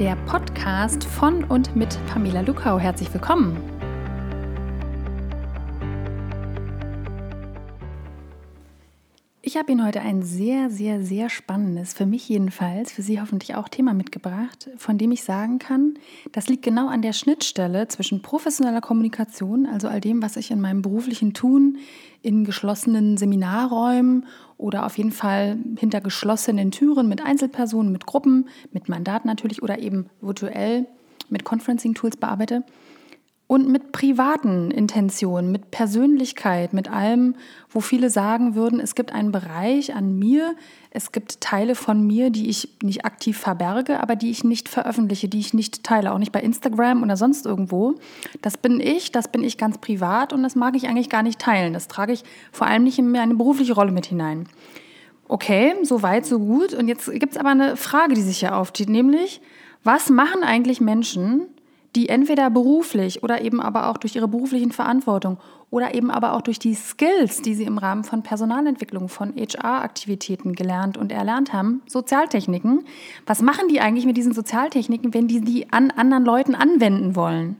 der Podcast von und mit Pamela Lukau. Herzlich willkommen. Ich habe Ihnen heute ein sehr, sehr, sehr spannendes, für mich jedenfalls, für Sie hoffentlich auch Thema mitgebracht, von dem ich sagen kann, das liegt genau an der Schnittstelle zwischen professioneller Kommunikation, also all dem, was ich in meinem beruflichen Tun in geschlossenen Seminarräumen oder auf jeden Fall hinter geschlossenen Türen mit Einzelpersonen, mit Gruppen, mit Mandaten natürlich oder eben virtuell mit Conferencing-Tools bearbeite und mit privaten Intentionen, mit Persönlichkeit, mit allem, wo viele sagen würden, es gibt einen Bereich an mir, es gibt Teile von mir, die ich nicht aktiv verberge, aber die ich nicht veröffentliche, die ich nicht teile, auch nicht bei Instagram oder sonst irgendwo. Das bin ich, das bin ich ganz privat und das mag ich eigentlich gar nicht teilen. Das trage ich vor allem nicht in eine berufliche Rolle mit hinein. Okay, so weit, so gut. Und jetzt gibt es aber eine Frage, die sich hier auftut, nämlich, was machen eigentlich Menschen, die entweder beruflich oder eben aber auch durch ihre beruflichen Verantwortung oder eben aber auch durch die Skills, die sie im Rahmen von Personalentwicklung, von HR-Aktivitäten gelernt und erlernt haben, Sozialtechniken, was machen die eigentlich mit diesen Sozialtechniken, wenn die die an anderen Leuten anwenden wollen?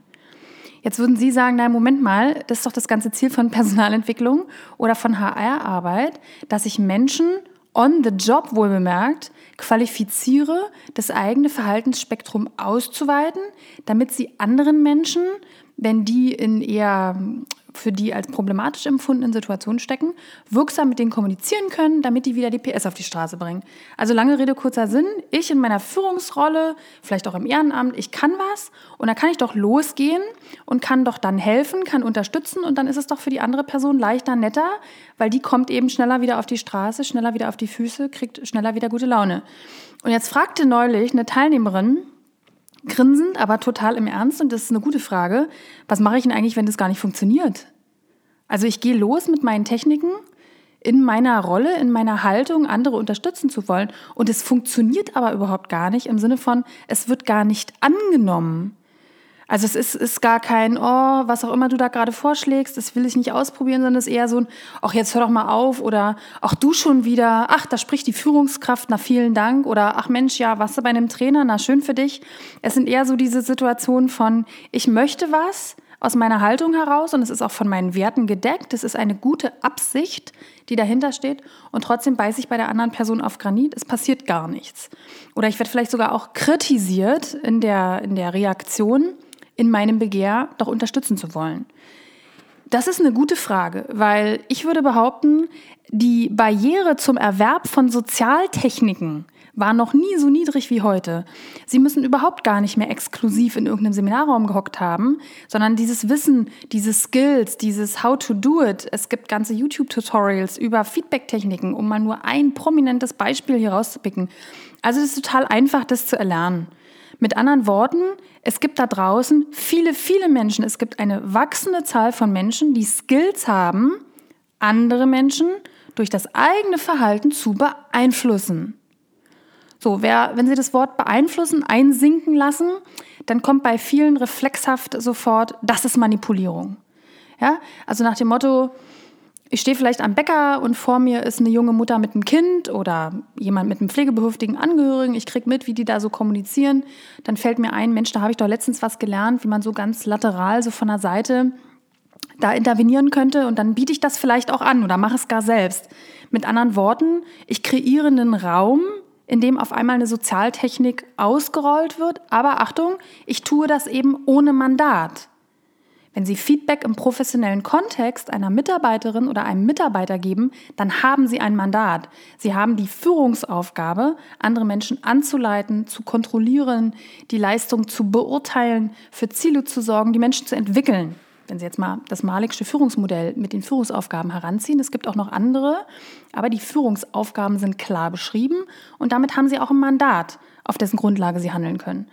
Jetzt würden Sie sagen, nein, Moment mal, das ist doch das ganze Ziel von Personalentwicklung oder von HR-Arbeit, dass ich Menschen on the job wohl bemerkt qualifiziere, das eigene Verhaltensspektrum auszuweiten, damit sie anderen Menschen, wenn die in eher für die als problematisch empfundenen Situationen stecken, wirksam mit denen kommunizieren können, damit die wieder die PS auf die Straße bringen. Also lange Rede, kurzer Sinn. Ich in meiner Führungsrolle, vielleicht auch im Ehrenamt, ich kann was und da kann ich doch losgehen und kann doch dann helfen, kann unterstützen und dann ist es doch für die andere Person leichter, netter, weil die kommt eben schneller wieder auf die Straße, schneller wieder auf die Füße, kriegt schneller wieder gute Laune. Und jetzt fragte neulich eine Teilnehmerin, grinsend, aber total im Ernst. Und das ist eine gute Frage. Was mache ich denn eigentlich, wenn das gar nicht funktioniert? Also ich gehe los mit meinen Techniken in meiner Rolle, in meiner Haltung, andere unterstützen zu wollen. Und es funktioniert aber überhaupt gar nicht im Sinne von, es wird gar nicht angenommen. Also es ist, ist gar kein, oh, was auch immer du da gerade vorschlägst, das will ich nicht ausprobieren, sondern es ist eher so ein, ach, jetzt hör doch mal auf oder ach, du schon wieder, ach, da spricht die Führungskraft, na, vielen Dank. Oder ach Mensch, ja, warst du bei einem Trainer, na, schön für dich. Es sind eher so diese Situationen von, ich möchte was aus meiner Haltung heraus und es ist auch von meinen Werten gedeckt, es ist eine gute Absicht, die dahinter steht. Und trotzdem beiße ich bei der anderen Person auf Granit, es passiert gar nichts. Oder ich werde vielleicht sogar auch kritisiert in der, in der Reaktion, in meinem Begehr doch unterstützen zu wollen? Das ist eine gute Frage, weil ich würde behaupten, die Barriere zum Erwerb von Sozialtechniken war noch nie so niedrig wie heute. Sie müssen überhaupt gar nicht mehr exklusiv in irgendeinem Seminarraum gehockt haben, sondern dieses Wissen, diese Skills, dieses How to do it. Es gibt ganze YouTube-Tutorials über Feedback-Techniken, um mal nur ein prominentes Beispiel hier rauszupicken. Also es ist total einfach, das zu erlernen. Mit anderen Worten, es gibt da draußen viele, viele Menschen, es gibt eine wachsende Zahl von Menschen, die Skills haben, andere Menschen durch das eigene Verhalten zu beeinflussen. So, wer, wenn Sie das Wort beeinflussen einsinken lassen, dann kommt bei vielen reflexhaft sofort, das ist Manipulierung. Ja, also nach dem Motto, ich stehe vielleicht am Bäcker und vor mir ist eine junge Mutter mit einem Kind oder jemand mit einem pflegebedürftigen Angehörigen. Ich kriege mit, wie die da so kommunizieren. Dann fällt mir ein, Mensch, da habe ich doch letztens was gelernt, wie man so ganz lateral, so von der Seite da intervenieren könnte. Und dann biete ich das vielleicht auch an oder mache es gar selbst. Mit anderen Worten, ich kreiere einen Raum, in dem auf einmal eine Sozialtechnik ausgerollt wird. Aber Achtung, ich tue das eben ohne Mandat. Wenn Sie Feedback im professionellen Kontext einer Mitarbeiterin oder einem Mitarbeiter geben, dann haben Sie ein Mandat. Sie haben die Führungsaufgabe, andere Menschen anzuleiten, zu kontrollieren, die Leistung zu beurteilen, für Ziele zu sorgen, die Menschen zu entwickeln. Wenn Sie jetzt mal das Malikische Führungsmodell mit den Führungsaufgaben heranziehen, es gibt auch noch andere, aber die Führungsaufgaben sind klar beschrieben und damit haben Sie auch ein Mandat, auf dessen Grundlage Sie handeln können.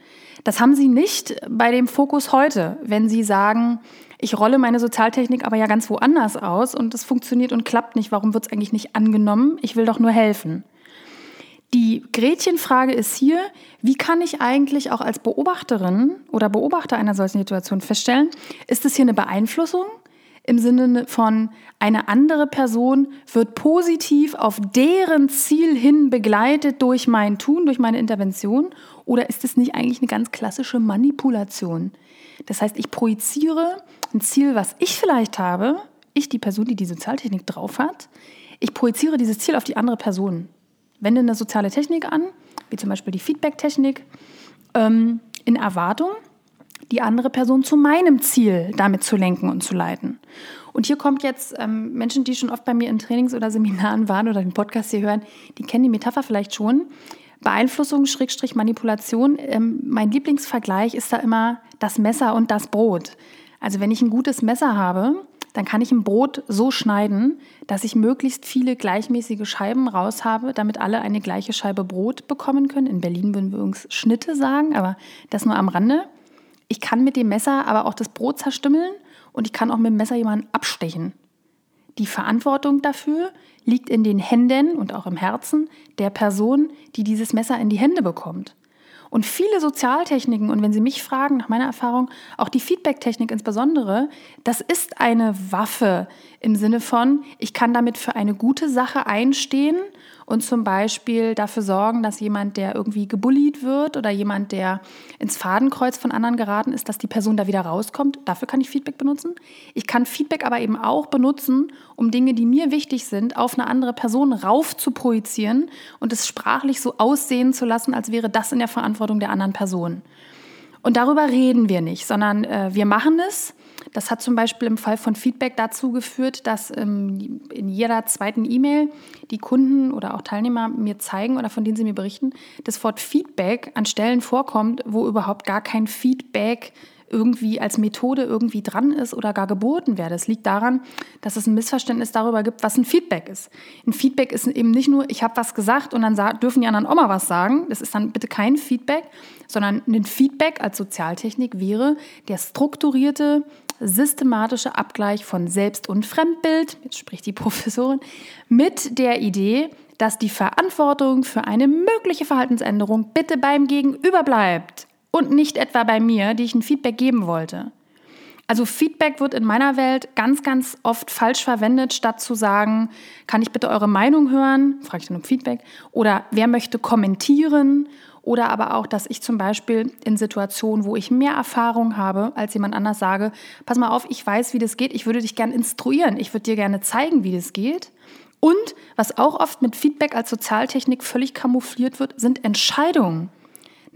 Das haben Sie nicht bei dem Fokus heute, wenn Sie sagen, ich rolle meine Sozialtechnik aber ja ganz woanders aus und es funktioniert und klappt nicht. Warum wird es eigentlich nicht angenommen? Ich will doch nur helfen. Die Gretchenfrage ist hier, wie kann ich eigentlich auch als Beobachterin oder Beobachter einer solchen Situation feststellen, ist es hier eine Beeinflussung im Sinne von eine andere Person wird positiv auf deren Ziel hin begleitet durch mein Tun, durch meine Intervention Oder ist es nicht eigentlich eine ganz klassische Manipulation? Das heißt, ich projiziere ein Ziel, was ich vielleicht habe, ich, die Person, die die Sozialtechnik drauf hat, ich projiziere dieses Ziel auf die andere Person. Wende eine soziale Technik an, wie zum Beispiel die Feedback-Technik, ähm, in Erwartung, die andere Person zu meinem Ziel damit zu lenken und zu leiten. Und hier kommt jetzt ähm, Menschen, die schon oft bei mir in Trainings oder Seminaren waren oder den Podcast hier hören, die kennen die Metapher vielleicht schon. Beeinflussung, Schrägstrich, Manipulation. Ähm, mein Lieblingsvergleich ist da immer das Messer und das Brot. Also wenn ich ein gutes Messer habe, dann kann ich ein Brot so schneiden, dass ich möglichst viele gleichmäßige Scheiben raus habe, damit alle eine gleiche Scheibe Brot bekommen können. In Berlin würden wir uns Schnitte sagen, aber das nur am Rande. Ich kann mit dem Messer aber auch das Brot zerstümmeln und ich kann auch mit dem Messer jemanden abstechen. Die Verantwortung dafür liegt in den Händen und auch im Herzen der Person, die dieses Messer in die Hände bekommt. Und viele Sozialtechniken, und wenn Sie mich fragen, nach meiner Erfahrung, auch die Feedback-Technik insbesondere, das ist eine Waffe im Sinne von, ich kann damit für eine gute Sache einstehen und zum Beispiel dafür sorgen, dass jemand, der irgendwie gebullied wird oder jemand, der ins Fadenkreuz von anderen geraten ist, dass die Person da wieder rauskommt. Dafür kann ich Feedback benutzen. Ich kann Feedback aber eben auch benutzen, um Dinge, die mir wichtig sind, auf eine andere Person rauf zu projizieren und es sprachlich so aussehen zu lassen, als wäre das in der Verantwortung der anderen Person. Und darüber reden wir nicht, sondern äh, wir machen es das hat zum Beispiel im Fall von Feedback dazu geführt, dass ähm, in jeder zweiten E-Mail die Kunden oder auch Teilnehmer mir zeigen oder von denen sie mir berichten, das Wort Feedback an Stellen vorkommt, wo überhaupt gar kein Feedback irgendwie als Methode irgendwie dran ist oder gar geboten werde. Es liegt daran, dass es ein Missverständnis darüber gibt, was ein Feedback ist. Ein Feedback ist eben nicht nur, ich habe was gesagt und dann dürfen die anderen auch mal was sagen. Das ist dann bitte kein Feedback, sondern ein Feedback als Sozialtechnik wäre der strukturierte, systematische Abgleich von Selbst- und Fremdbild, jetzt spricht die Professorin, mit der Idee, dass die Verantwortung für eine mögliche Verhaltensänderung bitte beim Gegenüber bleibt und nicht etwa bei mir, die ich ein Feedback geben wollte. Also Feedback wird in meiner Welt ganz, ganz oft falsch verwendet, statt zu sagen, kann ich bitte eure Meinung hören? Frage ich dann um Feedback. Oder wer möchte kommentieren? Oder aber auch, dass ich zum Beispiel in Situationen, wo ich mehr Erfahrung habe als jemand anders, sage, pass mal auf, ich weiß, wie das geht, ich würde dich gerne instruieren, ich würde dir gerne zeigen, wie das geht. Und was auch oft mit Feedback als Sozialtechnik völlig kamoufliert wird, sind Entscheidungen.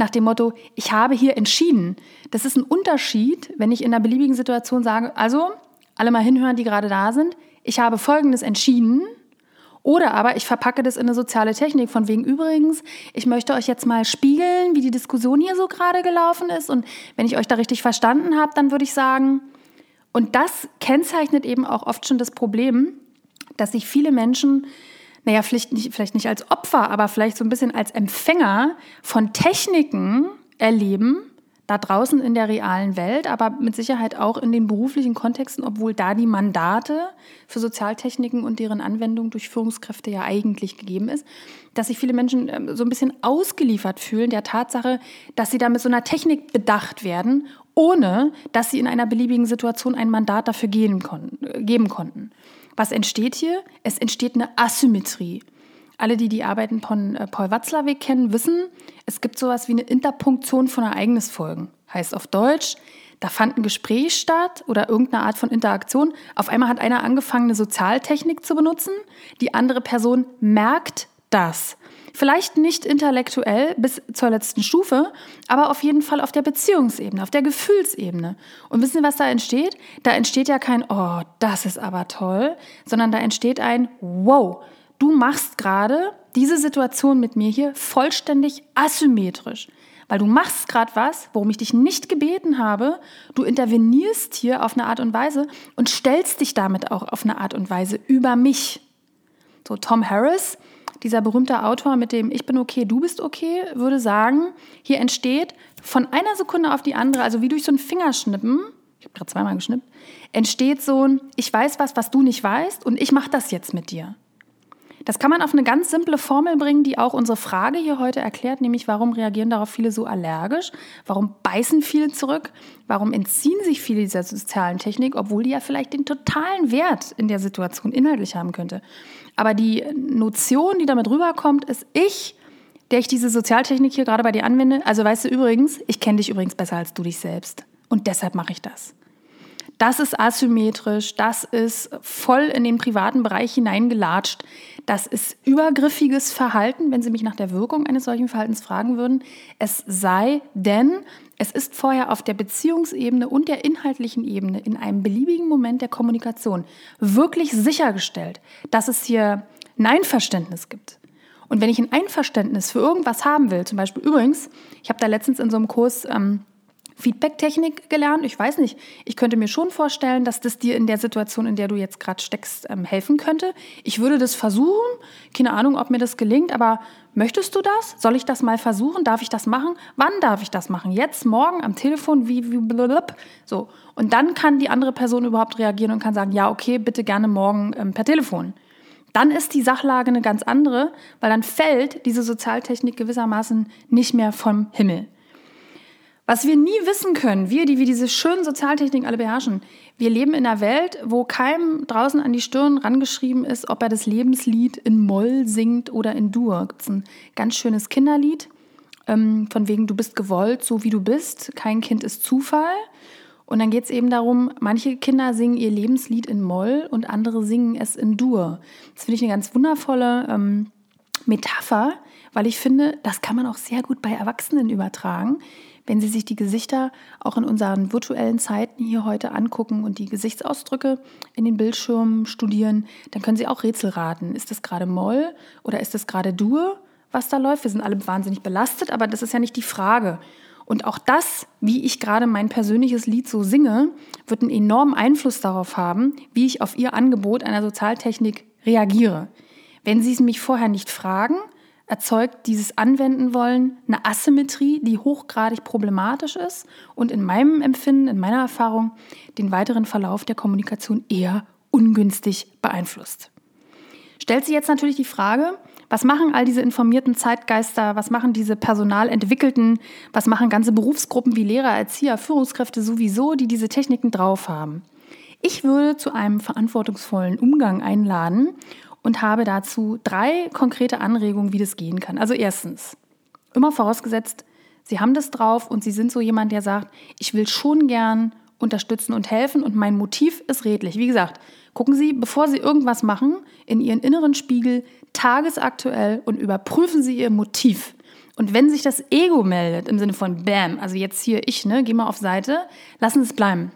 Nach dem Motto, ich habe hier entschieden. Das ist ein Unterschied, wenn ich in einer beliebigen Situation sage, also alle mal hinhören, die gerade da sind, ich habe Folgendes entschieden oder aber ich verpacke das in eine soziale Technik, von wegen übrigens, ich möchte euch jetzt mal spiegeln, wie die Diskussion hier so gerade gelaufen ist. Und wenn ich euch da richtig verstanden habe, dann würde ich sagen, und das kennzeichnet eben auch oft schon das Problem, dass sich viele Menschen, naja, vielleicht nicht, vielleicht nicht als Opfer, aber vielleicht so ein bisschen als Empfänger von Techniken erleben, da draußen in der realen Welt, aber mit Sicherheit auch in den beruflichen Kontexten, obwohl da die Mandate für Sozialtechniken und deren Anwendung durch Führungskräfte ja eigentlich gegeben ist, dass sich viele Menschen ähm, so ein bisschen ausgeliefert fühlen der Tatsache, dass sie da mit so einer Technik bedacht werden, ohne dass sie in einer beliebigen Situation ein Mandat dafür geben konnten. Was entsteht hier? Es entsteht eine Asymmetrie. Alle, die die Arbeiten von äh, Paul Watzlawick kennen, wissen, es gibt sowas wie eine Interpunktion von Ereignisfolgen. Heißt auf Deutsch, da fand ein Gespräch statt oder irgendeine Art von Interaktion. Auf einmal hat einer angefangen, eine Sozialtechnik zu benutzen. Die andere Person merkt das. Vielleicht nicht intellektuell bis zur letzten Stufe, aber auf jeden Fall auf der Beziehungsebene, auf der Gefühlsebene. Und wissen Sie, was da entsteht? Da entsteht ja kein, oh, das ist aber toll, sondern da entsteht ein, wow, du machst gerade diese Situation mit mir hier vollständig asymmetrisch. Weil du machst gerade was, worum ich dich nicht gebeten habe. Du intervenierst hier auf eine Art und Weise und stellst dich damit auch auf eine Art und Weise über mich. So Tom Harris, dieser berühmte Autor mit dem Ich bin okay, du bist okay, würde sagen, hier entsteht von einer Sekunde auf die andere, also wie durch so ein Fingerschnippen, ich habe gerade zweimal geschnippt, entsteht so ein Ich weiß was, was du nicht weißt und ich mache das jetzt mit dir. Das kann man auf eine ganz simple Formel bringen, die auch unsere Frage hier heute erklärt, nämlich warum reagieren darauf viele so allergisch? Warum beißen viele zurück? Warum entziehen sich viele dieser sozialen Technik, obwohl die ja vielleicht den totalen Wert in der Situation inhaltlich haben könnte? Aber die Notion, die damit rüberkommt, ist, ich, der ich diese Sozialtechnik hier gerade bei dir anwende? Also weißt du übrigens, ich kenne dich übrigens besser als du dich selbst. Und deshalb mache ich das. Das ist asymmetrisch, das ist voll in den privaten Bereich hineingelatscht. Das ist übergriffiges Verhalten, wenn Sie mich nach der Wirkung eines solchen Verhaltens fragen würden. Es sei denn, es ist vorher auf der Beziehungsebene und der inhaltlichen Ebene in einem beliebigen Moment der Kommunikation wirklich sichergestellt, dass es hier ein Einverständnis gibt. Und wenn ich ein Einverständnis für irgendwas haben will, zum Beispiel übrigens, ich habe da letztens in so einem Kurs ähm, Feedback-Technik gelernt. Ich weiß nicht, ich könnte mir schon vorstellen, dass das dir in der Situation, in der du jetzt gerade steckst, ähm, helfen könnte. Ich würde das versuchen. Keine Ahnung, ob mir das gelingt, aber möchtest du das? Soll ich das mal versuchen? Darf ich das machen? Wann darf ich das machen? Jetzt, morgen, am Telefon, wie, wie blablabla. so. Und dann kann die andere Person überhaupt reagieren und kann sagen, ja, okay, bitte gerne morgen ähm, per Telefon. Dann ist die Sachlage eine ganz andere, weil dann fällt diese Sozialtechnik gewissermaßen nicht mehr vom Himmel. Was wir nie wissen können, wir, die wir diese schönen Sozialtechniken alle beherrschen, wir leben in einer Welt, wo keinem draußen an die Stirn rangeschrieben ist, ob er das Lebenslied in Moll singt oder in Dur. Gibt es ein ganz schönes Kinderlied, ähm, von wegen du bist gewollt, so wie du bist, kein Kind ist Zufall. Und dann geht es eben darum, manche Kinder singen ihr Lebenslied in Moll und andere singen es in Dur. Das finde ich eine ganz wundervolle ähm, Metapher, weil ich finde, das kann man auch sehr gut bei Erwachsenen übertragen wenn Sie sich die Gesichter auch in unseren virtuellen Zeiten hier heute angucken und die Gesichtsausdrücke in den Bildschirmen studieren, dann können Sie auch Rätsel raten. Ist das gerade Moll oder ist das gerade Dur, was da läuft? Wir sind alle wahnsinnig belastet, aber das ist ja nicht die Frage. Und auch das, wie ich gerade mein persönliches Lied so singe, wird einen enormen Einfluss darauf haben, wie ich auf Ihr Angebot einer Sozialtechnik reagiere. Wenn Sie es mich vorher nicht fragen, erzeugt dieses Anwenden wollen eine Asymmetrie, die hochgradig problematisch ist und in meinem Empfinden, in meiner Erfahrung den weiteren Verlauf der Kommunikation eher ungünstig beeinflusst. Stellt sich jetzt natürlich die Frage, was machen all diese informierten Zeitgeister, was machen diese personalentwickelten, was machen ganze Berufsgruppen wie Lehrer, Erzieher, Führungskräfte sowieso, die diese Techniken drauf haben? Ich würde zu einem verantwortungsvollen Umgang einladen und habe dazu drei konkrete Anregungen, wie das gehen kann. Also erstens, immer vorausgesetzt, Sie haben das drauf und Sie sind so jemand, der sagt, ich will schon gern unterstützen und helfen und mein Motiv ist redlich. Wie gesagt, gucken Sie, bevor Sie irgendwas machen, in Ihren inneren Spiegel tagesaktuell und überprüfen Sie Ihr Motiv. Und wenn sich das Ego meldet, im Sinne von Bam, also jetzt hier ich, ne, geh mal auf Seite, lassen Sie es bleiben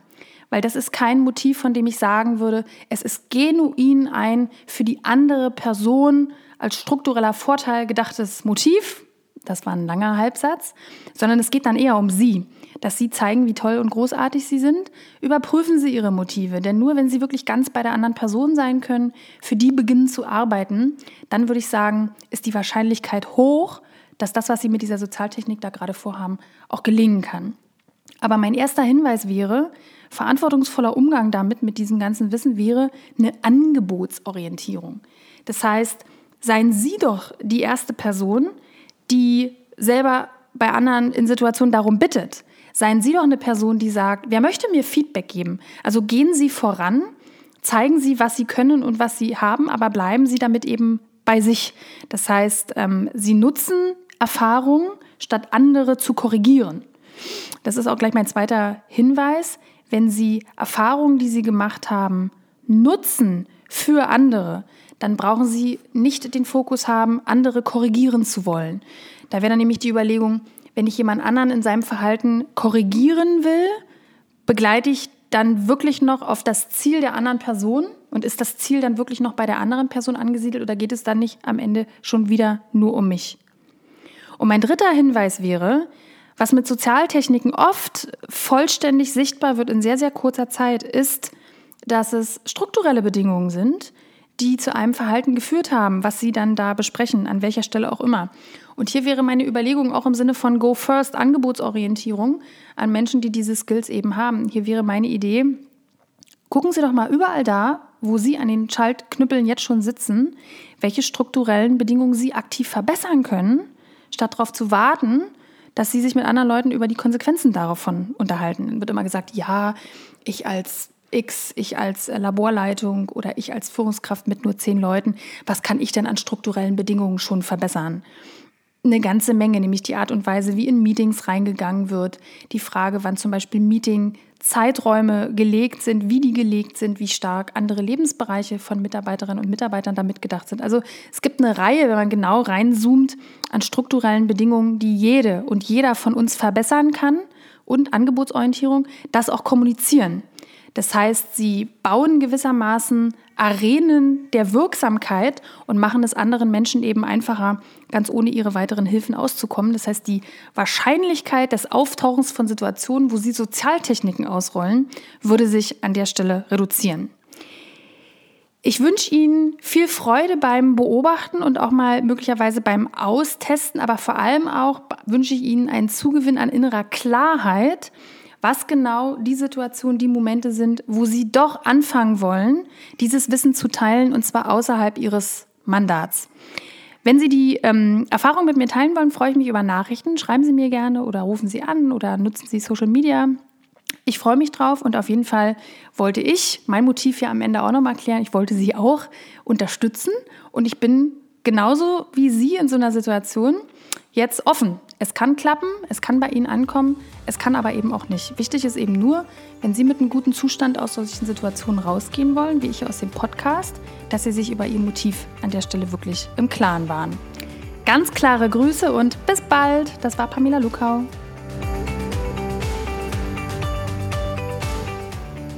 weil das ist kein Motiv, von dem ich sagen würde, es ist genuin ein für die andere Person als struktureller Vorteil gedachtes Motiv. Das war ein langer Halbsatz, sondern es geht dann eher um Sie, dass Sie zeigen, wie toll und großartig Sie sind. Überprüfen Sie Ihre Motive, denn nur wenn Sie wirklich ganz bei der anderen Person sein können, für die beginnen zu arbeiten, dann würde ich sagen, ist die Wahrscheinlichkeit hoch, dass das, was Sie mit dieser Sozialtechnik da gerade vorhaben, auch gelingen kann. Aber mein erster Hinweis wäre, verantwortungsvoller Umgang damit, mit diesem ganzen Wissen, wäre eine Angebotsorientierung. Das heißt, seien Sie doch die erste Person, die selber bei anderen in Situationen darum bittet. Seien Sie doch eine Person, die sagt, wer möchte mir Feedback geben? Also gehen Sie voran, zeigen Sie, was Sie können und was Sie haben, aber bleiben Sie damit eben bei sich. Das heißt, ähm, Sie nutzen Erfahrung, statt andere zu korrigieren. Das ist auch gleich mein zweiter Hinweis wenn Sie Erfahrungen, die Sie gemacht haben, nutzen für andere, dann brauchen Sie nicht den Fokus haben, andere korrigieren zu wollen. Da wäre dann nämlich die Überlegung, wenn ich jemand anderen in seinem Verhalten korrigieren will, begleite ich dann wirklich noch auf das Ziel der anderen Person? Und ist das Ziel dann wirklich noch bei der anderen Person angesiedelt oder geht es dann nicht am Ende schon wieder nur um mich? Und mein dritter Hinweis wäre, was mit Sozialtechniken oft vollständig sichtbar wird in sehr, sehr kurzer Zeit, ist, dass es strukturelle Bedingungen sind, die zu einem Verhalten geführt haben, was Sie dann da besprechen, an welcher Stelle auch immer. Und hier wäre meine Überlegung auch im Sinne von Go First, Angebotsorientierung an Menschen, die diese Skills eben haben. Hier wäre meine Idee, gucken Sie doch mal überall da, wo Sie an den Schaltknüppeln jetzt schon sitzen, welche strukturellen Bedingungen Sie aktiv verbessern können, statt darauf zu warten, dass sie sich mit anderen Leuten über die Konsequenzen davon unterhalten. Dann wird immer gesagt, ja, ich als X, ich als Laborleitung oder ich als Führungskraft mit nur zehn Leuten, was kann ich denn an strukturellen Bedingungen schon verbessern? Eine ganze Menge, nämlich die Art und Weise, wie in Meetings reingegangen wird, die Frage, wann zum Beispiel Meeting-Zeiträume gelegt sind, wie die gelegt sind, wie stark andere Lebensbereiche von Mitarbeiterinnen und Mitarbeitern damit gedacht sind. Also es gibt eine Reihe, wenn man genau reinzoomt, an strukturellen Bedingungen, die jede und jeder von uns verbessern kann und Angebotsorientierung, das auch kommunizieren. Das heißt, sie bauen gewissermaßen Arenen der Wirksamkeit und machen es anderen Menschen eben einfacher, ganz ohne ihre weiteren Hilfen auszukommen. Das heißt, die Wahrscheinlichkeit des Auftauchens von Situationen, wo sie Sozialtechniken ausrollen, würde sich an der Stelle reduzieren. Ich wünsche Ihnen viel Freude beim Beobachten und auch mal möglicherweise beim Austesten, aber vor allem auch wünsche ich Ihnen einen Zugewinn an innerer Klarheit was genau die Situation, die Momente sind, wo Sie doch anfangen wollen, dieses Wissen zu teilen und zwar außerhalb Ihres Mandats. Wenn Sie die ähm, Erfahrung mit mir teilen wollen, freue ich mich über Nachrichten. Schreiben Sie mir gerne oder rufen Sie an oder nutzen Sie Social Media. Ich freue mich drauf und auf jeden Fall wollte ich mein Motiv hier am Ende auch nochmal klären. Ich wollte Sie auch unterstützen und ich bin genauso wie Sie in so einer Situation jetzt offen. Es kann klappen, es kann bei Ihnen ankommen, es kann aber eben auch nicht. Wichtig ist eben nur, wenn Sie mit einem guten Zustand aus solchen Situationen rausgehen wollen, wie ich aus dem Podcast, dass Sie sich über Ihr Motiv an der Stelle wirklich im Klaren waren. Ganz klare Grüße und bis bald. Das war Pamela Lukau.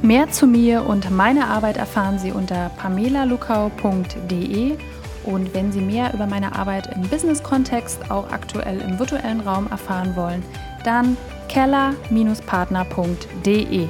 Mehr zu mir und meiner Arbeit erfahren Sie unter pamelalukau.de und wenn Sie mehr über meine Arbeit im Business-Kontext, auch aktuell im virtuellen Raum erfahren wollen, dann keller-partner.de.